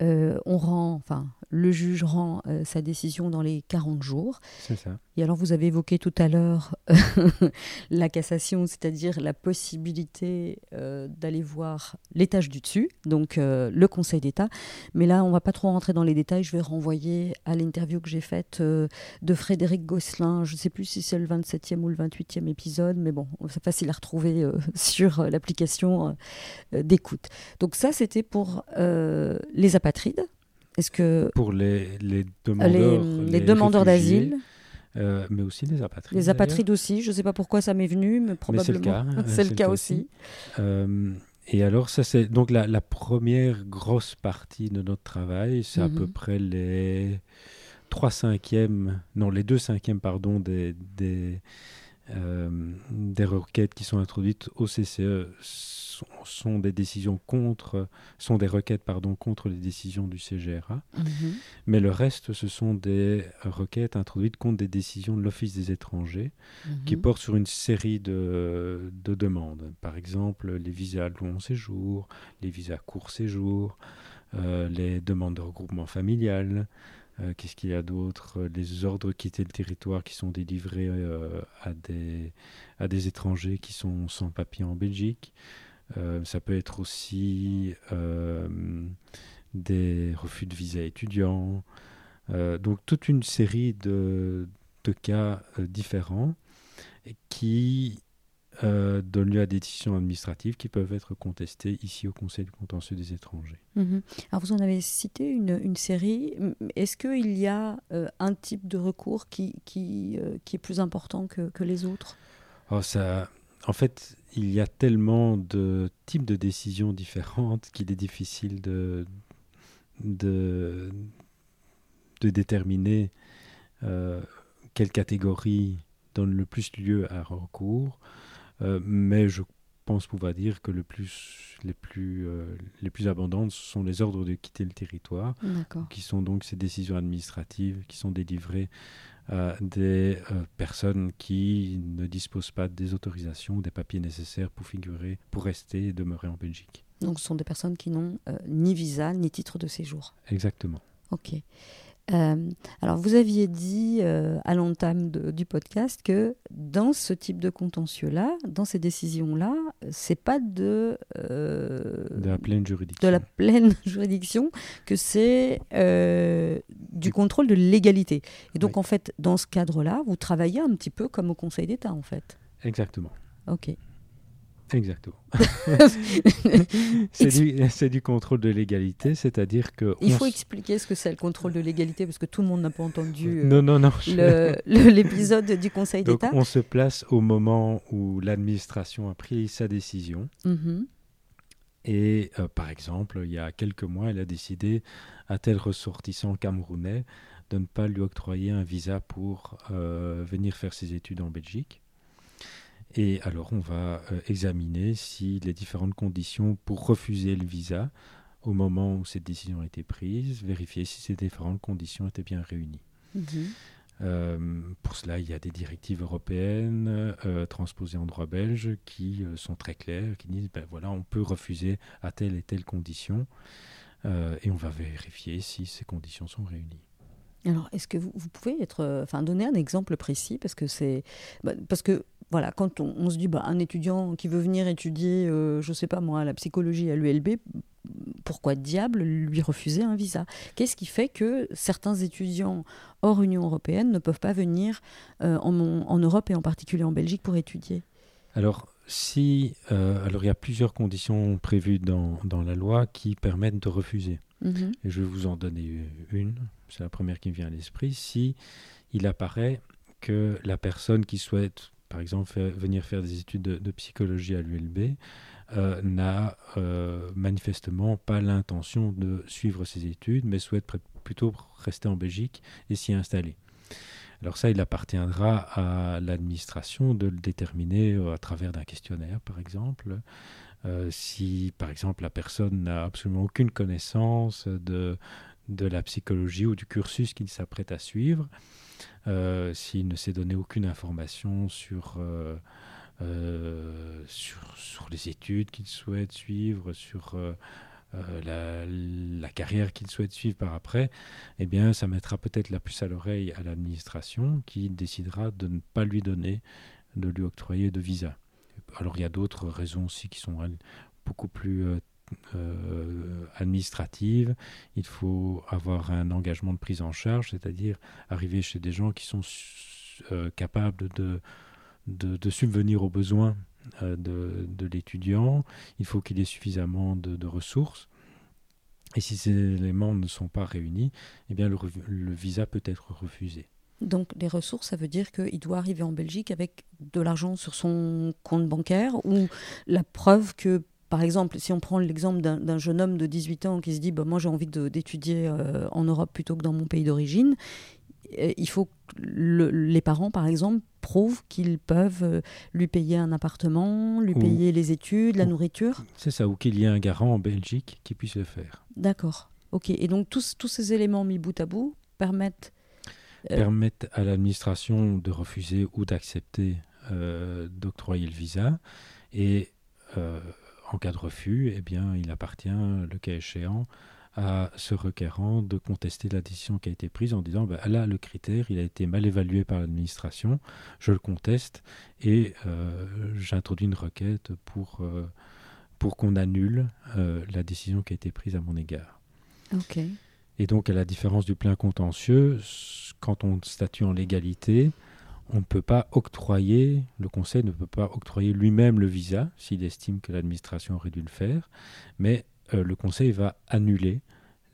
on rend, enfin, le juge rend euh, sa décision dans les 40 jours. C'est ça. Et alors, vous avez évoqué tout à l'heure <laughs> la cassation, c'est-à-dire la possibilité euh, d'aller voir l'étage du dessus, donc euh, le Conseil d'État. Mais là, on ne va pas trop rentrer dans les détails. Je vais renvoyer à l'interview que j'ai faite de Frédéric Gosselin. Je ne sais plus si c'est le 27e ou le 28e épisode, mais bon, c'est facile à retrouver <laughs> sur l'application d'écoute. Donc ça, c'était pour les apatrides. Est-ce que pour les, les demandeurs, les, demandeurs d'asile, euh, mais aussi les apatrides. Les apatrides aussi. Je ne sais pas pourquoi ça m'est venu, mais probablement. <laughs> C'est le cas. aussi. Euh, et alors, ça c'est donc la, la, première grosse partie de notre travail, c'est à peu mhm. près les 3 cinquièmes, non les 2 cinquièmes pardon des, des, des requêtes qui sont introduites au CCE sont, des décisions contre, sont des requêtes pardon, contre les décisions du CGRA. Mhm. Mais le reste, ce sont des requêtes introduites contre des décisions de l'Office des étrangers mhm. qui portent sur une série de, de, demandes. Par exemple, les visas long séjour, les visas court séjour, euh, les demandes de regroupement familial. Euh, qu'est-ce qu'il y a d'autre? Les ordres quitter le territoire qui sont délivrés euh, à, des, à des étrangers qui sont sans papier en Belgique. Euh, ça peut être aussi euh, des refus de visa étudiants. Euh, donc toute une série de, de cas différents qui euh, donne lieu à des décisions administratives qui peuvent être contestées ici au Conseil du contentieux des étrangers. Mhm. Alors vous en avez cité une, une série. Est-ce qu'il y a euh, un type de recours qui, qui, euh, qui est plus important que, que les autres? Oh, ça, En fait, il y a tellement de types de décisions différentes qu'il est difficile de, de, de déterminer quelle catégorie donne le plus lieu à recours. Euh, mais je pense pouvoir dire que le plus, les, plus, euh, les plus abondantes sont les ordres de quitter le territoire, qui sont donc ces décisions administratives qui sont délivrées à des euh, personnes qui ne disposent pas des autorisations ou des papiers nécessaires pour figurer, pour rester et demeurer en Belgique. Donc ce sont des personnes qui n'ont ni visa ni titre de séjour. Exactement. Ok. Euh, alors, vous aviez dit euh, à l'entame du podcast que dans ce type de contentieux-là, dans ces décisions-là, c'est pas de, euh, de la pleine juridiction, de la pleine <laughs> juridiction que c'est du contrôle de légalité. Et donc, en fait, dans ce cadre-là, vous travaillez un petit peu comme au Conseil d'État, en fait. Exactement. Ok. Exactement. <laughs> c'est du, contrôle de légalité, c'est-à-dire que... Il faut expliquer ce que c'est le contrôle de légalité, parce que tout le monde n'a pas entendu euh, non, non, non, <laughs> l'épisode du Conseil d'État. On se place au moment où l'administration a pris sa décision. Mm-hmm. Et euh, par exemple, il y a quelques mois, elle a décidé à tel ressortissant camerounais de ne pas lui octroyer un visa pour euh, venir faire ses études en Belgique. Et alors, on va euh, examiner si les différentes conditions pour refuser le visa au moment où cette décision a été prise, vérifier si ces différentes conditions étaient bien réunies. Mhm. Euh, pour cela, il y a des directives européennes euh, transposées en droit belge qui sont très claires, qui disent ben voilà, on peut refuser à telle et telle condition, et on va vérifier si ces conditions sont réunies. Alors, est-ce que vous, pouvez être, enfin, donner un exemple précis parce que c'est, bah, parce que voilà, quand on, se dit bah, un étudiant qui veut venir étudier, euh, je ne sais pas moi, la psychologie à l'ULB, pourquoi diable lui refuser un visa? Qu'est-ce qui fait que certains étudiants hors Union européenne ne peuvent pas venir euh, en, Europe et en particulier en Belgique pour étudier? Alors, si, euh, alors il y a plusieurs conditions prévues dans, la loi qui permettent de refuser. Mhm. Et je vais vous en donner une. C'est la première qui me vient à l'esprit. Si il apparaît que la personne qui souhaite par exemple, venir faire des études de, psychologie à l'ULB, euh, n'a euh, manifestement pas l'intention de suivre ses études, mais souhaite plutôt rester en Belgique et s'y installer. Alors ça, il appartiendra à l'administration de le déterminer euh, à travers d'un questionnaire, par exemple. si, par exemple, la personne n'a absolument aucune connaissance de, de la psychologie ou du cursus qu'il s'apprête à suivre, s'il ne s'est donné aucune information sur, euh, euh, sur, sur, les études qu'il souhaite suivre, sur la, la, carrière qu'il souhaite suivre par après, eh bien, ça mettra peut-être la puce à l'oreille à l'administration qui décidera de ne pas lui donner, de lui octroyer de visa. Alors, il y a d'autres raisons aussi qui sont beaucoup plus euh, administrative, il faut avoir un engagement de prise en charge, c'est-à-dire arriver chez des gens qui sont euh, capables de, de, subvenir aux besoins euh, de, l'étudiant, il faut qu'il ait suffisamment de, ressources. Et si ces éléments ne sont pas réunis, eh bien le visa peut être refusé. Donc les ressources, ça veut dire qu'il doit arriver en Belgique avec de l'argent sur son compte bancaire ou la preuve que par exemple, si on prend l'exemple d'un jeune homme de 18 ans qui se dit bah, Moi, j'ai envie d'étudier euh, en Europe plutôt que dans mon pays d'origine, euh, il faut que les parents, par exemple, prouvent qu'ils peuvent euh, lui payer un appartement, lui payer les études, la nourriture. C'est ça, ou qu'il y ait un garant en Belgique qui puisse le faire. D'accord. Ok. Et donc, tous, tous ces éléments mis bout à bout permettent. permettent à l'administration de refuser ou d'accepter d'octroyer le visa. Et en cas de refus, eh bien, il appartient, le cas échéant, à ce requérant de contester la décision qui a été prise en disant ben, là, le critère, il a été mal évalué par l'administration, je le conteste et euh, j'introduis une requête pour, euh, pour qu'on annule euh, la décision qui a été prise à mon égard. Et donc, à la différence du plein contentieux, quand on statue en légalité, on ne peut pas octroyer, le Conseil ne peut pas octroyer lui-même le visa s'il estime que l'administration aurait dû le faire, mais euh, le Conseil va annuler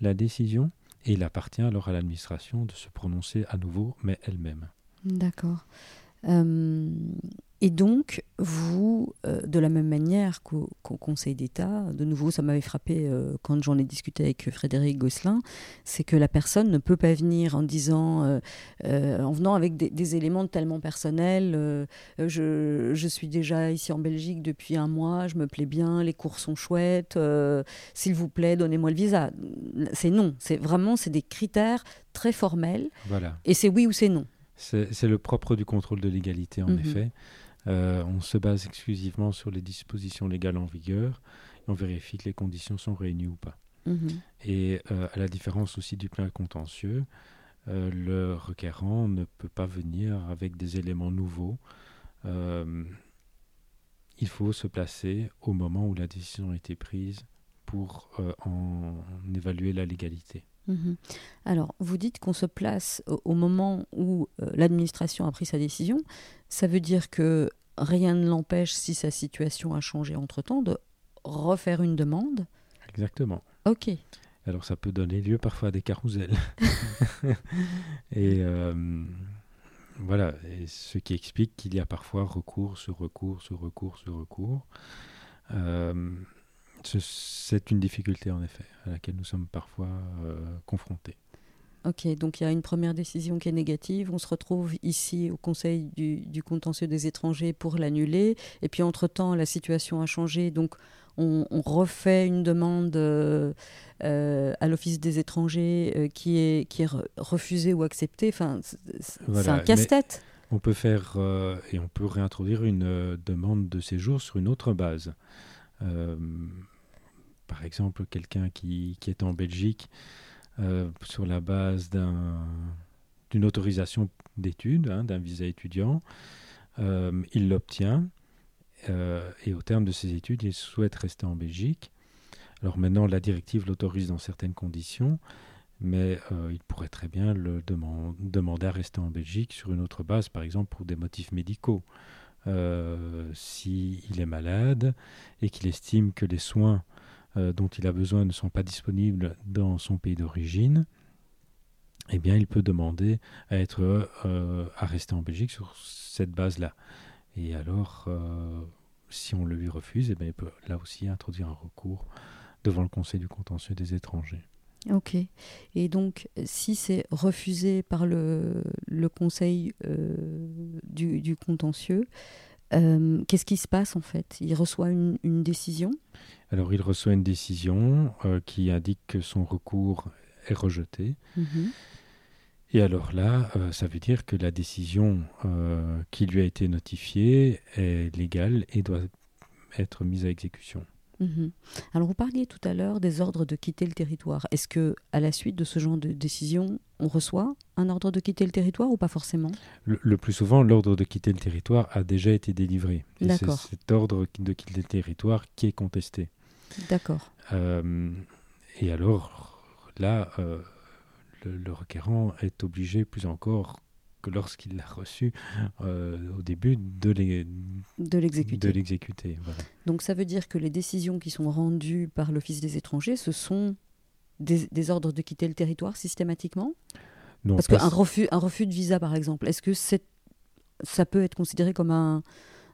la décision et il appartient alors à l'administration de se prononcer à nouveau, mais elle-même. D'accord. Euh, et donc, vous, euh, de la même manière qu'au Conseil d'État, de nouveau, ça m'avait frappé euh, quand j'en ai discuté avec Frédéric Gosselin, c'est que la personne ne peut pas venir en disant, en venant avec des, éléments tellement personnels, je, je, suis déjà ici en Belgique depuis un mois, je me plais bien, les cours sont chouettes, s'il vous plaît, donnez-moi le visa. C'est non, c'est vraiment, c'est des critères très formels. Voilà. Et c'est oui ou c'est non. C'est le propre du contrôle de légalité, en mhm. effet. Euh, on se base exclusivement sur les dispositions légales en vigueur et on vérifie que les conditions sont réunies ou pas. Mhm. Et euh, à la différence aussi du plein contentieux, euh, le requérant ne peut pas venir avec des éléments nouveaux. il faut se placer au moment où la décision a été prise pour en évaluer la légalité. Mhm. Alors, vous dites qu'on se place au, moment où euh, l'administration a pris sa décision. Ça veut dire que rien ne l'empêche, si sa situation a changé entre-temps, de refaire une demande? Exactement. Ok. Alors, ça peut donner lieu parfois à des carousels. <laughs> et euh, voilà, ce qui explique qu'il y a parfois recours sur recours sur recours sur recours. Euh, c'est une difficulté en effet à laquelle nous sommes parfois euh, confrontés. Ok, donc il y a une première décision qui est négative. On se retrouve ici au Conseil du, contentieux des étrangers pour l'annuler. Et puis entre-temps, la situation a changé. Donc on, refait une demande euh, euh, à l'Office des étrangers qui, est, qui est refusée ou acceptée. Enfin, c'est un casse-tête. On peut faire et on peut réintroduire une demande de séjour sur une autre base. Euh, par exemple, quelqu'un qui, est en Belgique euh, sur la base d'une autorisation d'études, hein, d'un visa étudiant, euh, il l'obtient et au terme de ses études, il souhaite rester en Belgique. Alors maintenant, la directive l'autorise dans certaines conditions, mais il pourrait très bien le demander à rester en Belgique sur une autre base, par exemple pour des motifs médicaux. Euh, s'il est malade et qu'il estime que les soins euh, dont il a besoin ne sont pas disponibles dans son pays d'origine, eh bien, il peut demander à être euh, en Belgique sur cette base-là. Et alors, si on le lui refuse, eh bien, il peut là aussi introduire un recours devant le Conseil du contentieux des étrangers. Ok. Et donc, si c'est refusé par le, Conseil euh, du, contentieux, euh, qu'est-ce qui se passe en fait? Il reçoit une, une, décision? Alors, il reçoit une décision euh, qui indique que son recours est rejeté. Mhm. Et alors là, ça veut dire que la décision qui lui a été notifiée est légale et doit être mise à exécution. Mhm. Alors vous parliez tout à l'heure des ordres de quitter le territoire. Est-ce que à la suite de ce genre de décision, on reçoit un ordre de quitter le territoire ou pas forcément? Le, plus souvent, l'ordre de quitter le territoire a déjà été délivré. Et c'est cet ordre de quitter le territoire qui est contesté. D'accord. Euh, et alors là, euh, le, requérant est obligé plus encore que lorsqu'il l'a reçu euh, au début de l'exécuter. Donc ça veut dire que les décisions qui sont rendues par l'Office des étrangers, ce sont des, ordres de quitter le territoire systématiquement? Non, Parce qu'un refus, un refus de visa, par exemple, est-ce que ça peut être considéré comme un,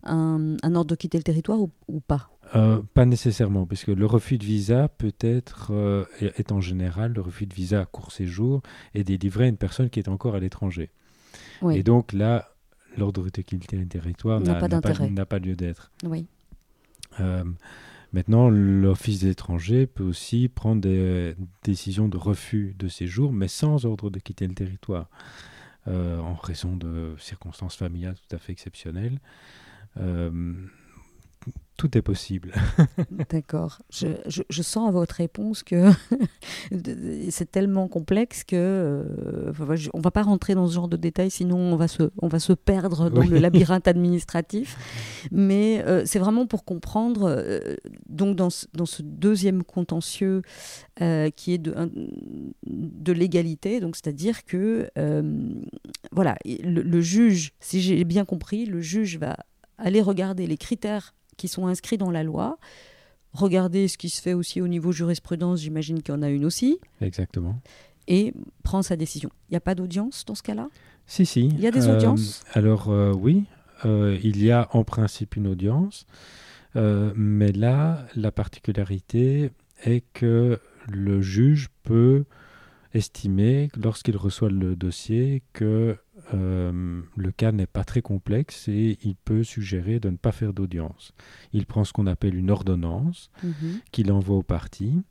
un, ordre de quitter le territoire ou, pas? Euh, Pas nécessairement, puisque le refus de visa peut être, euh, est en général, le refus de visa à court séjour est délivré à une personne qui est encore à l'étranger. Et donc là, l'ordre de quitter le territoire n'a pas, lieu d'être. Oui. Euh, maintenant, l'Office des étrangers peut aussi prendre des décisions de refus de séjour, mais sans ordre de quitter le territoire, euh, en raison de circonstances familiales tout à fait exceptionnelles. Euh, tout est possible. <laughs> D'accord. Je, je, sens à votre réponse que <laughs> c'est tellement complexe que euh, on va pas rentrer dans ce genre de détails, sinon on va se, on va se perdre dans le <laughs> labyrinthe administratif. Mais euh, c'est vraiment pour comprendre. Euh, donc dans, dans, ce deuxième contentieux qui est de, de l'égalité, donc c'est-à-dire que voilà, le, le juge, si j'ai bien compris, le juge va aller regarder les critères qui sont inscrits dans la loi. Regardez ce qui se fait aussi au niveau jurisprudence, j'imagine qu'il y en a une aussi. Exactement. Et prend sa décision. Il n'y a pas d'audience dans ce cas-là? Si, si. Il y a des euh, audiences? Alors euh, oui, euh, il y a en principe une audience, mais là, la particularité est que le juge peut estimer, lorsqu'il reçoit le dossier, que euh, le cas n'est pas très complexe et il peut suggérer de ne pas faire d'audience. Il prend ce qu'on appelle une ordonnance mhm. qu'il envoie aux parties.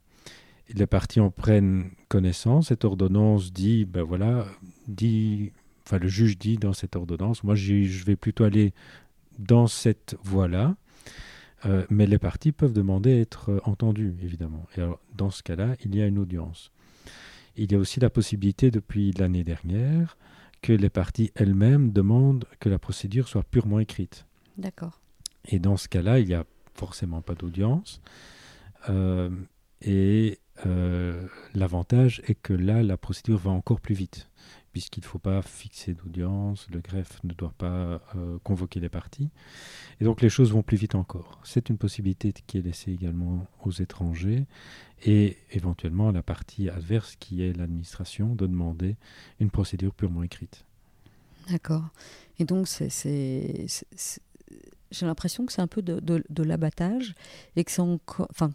Les parties en prennent connaissance. Cette ordonnance dit, ben voilà, dit, enfin le juge dit dans cette ordonnance, moi je vais plutôt aller dans cette voie-là. Euh, mais les parties peuvent demander à être entendues, évidemment. Et alors, dans ce cas-là, il y a une audience. Il y a aussi la possibilité, depuis l'année dernière, que les parties elles-mêmes demandent que la procédure soit purement écrite. D'accord. Et dans ce cas-là, il n'y a forcément pas d'audience. Euh, et euh, l'avantage est que là, la procédure va encore plus vite puisqu'il ne faut pas fixer d'audience, le greffe ne doit pas euh, convoquer les parties. Et donc les choses vont plus vite encore. C'est une possibilité qui est laissée également aux étrangers et éventuellement à la partie adverse qui est l'administration de demander une procédure purement écrite. D'accord. Et donc c'est j'ai l'impression que c'est un peu de, l'abattage et que c'est enfin,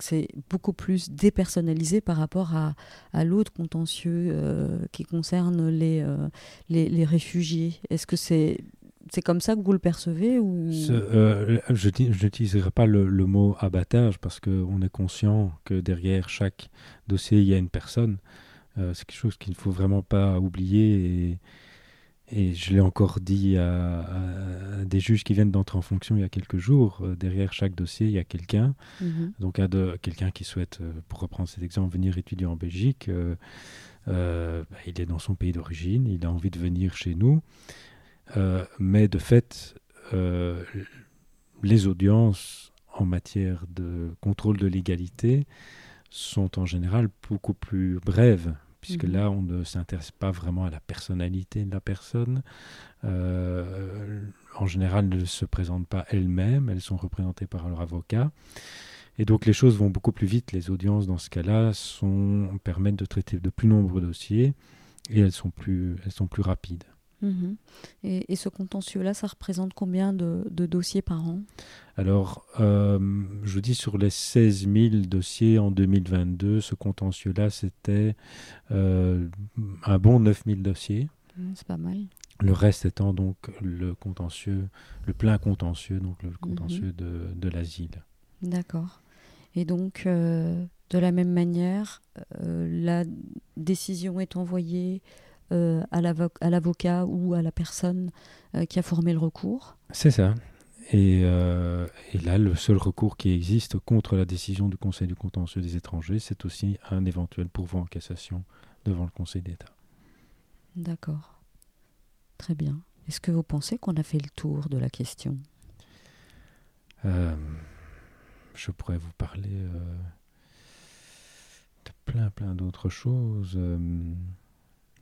beaucoup plus dépersonnalisé par rapport à, l'autre contentieux euh, qui concerne les, euh, les, les, réfugiés. Est-ce que c'est c'est comme ça que vous le percevez ou... Euh, je n'utiliserai pas le, mot abattage parce qu'on est conscient que derrière chaque dossier, il y a une personne. c'est quelque chose qu'il ne faut vraiment pas oublier et je l'ai encore dit à, des juges qui viennent d'entrer en fonction il y a quelques jours. Euh, derrière chaque dossier, il y a quelqu'un. Mhm. Donc, quelqu'un qui souhaite, euh, pour reprendre cet exemple, venir étudier en Belgique. Euh, bah, il est dans son pays d'origine, il a envie de venir chez nous. mais de fait, les audiences en matière de contrôle de l'égalité sont en général beaucoup plus brèves puisque mhm. là, on ne s'intéresse pas vraiment à la personnalité de la personne. Euh, en général, ne se présentent pas elles-mêmes, elles sont représentées par leur avocat. Et donc les choses vont beaucoup plus vite. Les audiences, dans ce cas-là, permettent de traiter de plus nombreux dossiers et elles sont plus, elles sont plus rapides. Mhm. Et, ce contentieux-là, ça représente combien de, dossiers par an? Alors, euh, je dis sur les 16 000 dossiers en 2022, ce contentieux-là, c'était euh, un bon 9 000 dossiers. C'est pas mal. Le reste étant donc le contentieux, le plein contentieux, donc le contentieux mhm. de, l'asile. D'accord. Et donc, euh, de la même manière, la décision est envoyée euh, à l'avocat ou à la personne euh, qui a formé le recours. C'est ça. Et, euh, et, là, le seul recours qui existe contre la décision du Conseil du contentieux des étrangers, c'est aussi un éventuel pourvoi en cassation devant le Conseil d'État. D'accord. Très bien. Est-ce que vous pensez qu'on a fait le tour de la question? Je pourrais vous parler de plein, plein d'autres choses.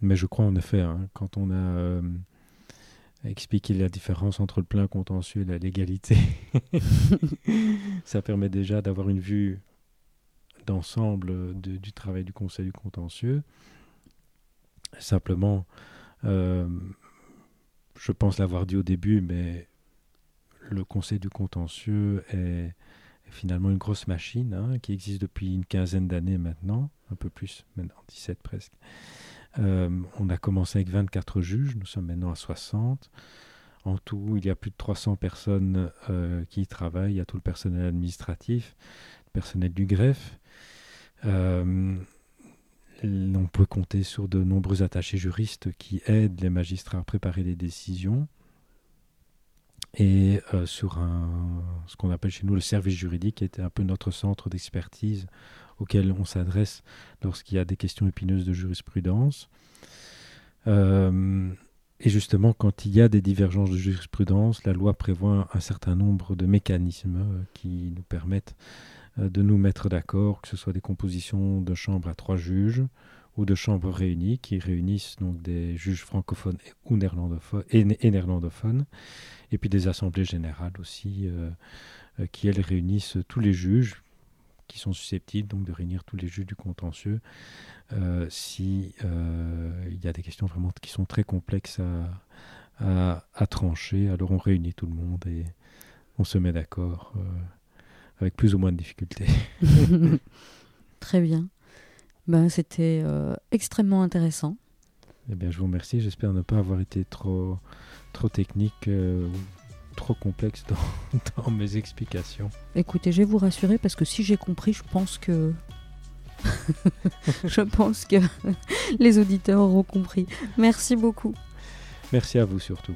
Mais je crois en effet, hein, quand on a euh, expliqué la différence entre le plein contentieux et la légalité, <laughs> ça permet déjà d'avoir une vue d'ensemble du travail du Conseil du contentieux. Simplement, euh, je pense l'avoir dit au début, mais le Conseil du contentieux est, finalement une grosse machine hein, qui existe depuis une quinzaine d'années maintenant, un peu plus, maintenant 17 presque. Euh, on a commencé avec 24 juges, nous sommes maintenant à 60. En tout, il y a plus de 300 personnes euh, qui y travaillent. Il y a tout le personnel administratif, le personnel du greffe. Euh, on peut compter sur de nombreux attachés juristes qui aident les magistrats à préparer les décisions. et sur ce qu'on appelle chez nous le service juridique, qui était un peu notre centre d'expertise auquel on s'adresse lorsqu'il y a des questions épineuses de jurisprudence. et justement, quand il y a des divergences de jurisprudence, la loi prévoit un certain nombre de mécanismes qui nous permettent de nous mettre d'accord, que ce soit des compositions de chambres à trois juges ou de chambres réunies qui réunissent donc des juges francophones ou néerlandophones, et, néerlandophones, et puis des assemblées générales aussi euh, euh, qui elles réunissent tous les juges qui sont susceptibles donc de réunir tous les juges du contentieux euh, si il y a des questions vraiment qui sont très complexes à, à, trancher. Alors on réunit tout le monde et on se met d'accord avec plus ou moins de difficultés. <laughs> <laughs> Très bien. Ben, C'était euh, extrêmement intéressant. Eh bien, je vous remercie. J'espère ne pas avoir été trop, trop technique euh, trop complexe dans, <laughs> dans, mes explications. Écoutez, je vais vous rassurer parce que si j'ai compris, je pense que. <laughs> je pense que <laughs> les auditeurs auront compris. Merci beaucoup. Merci à vous surtout.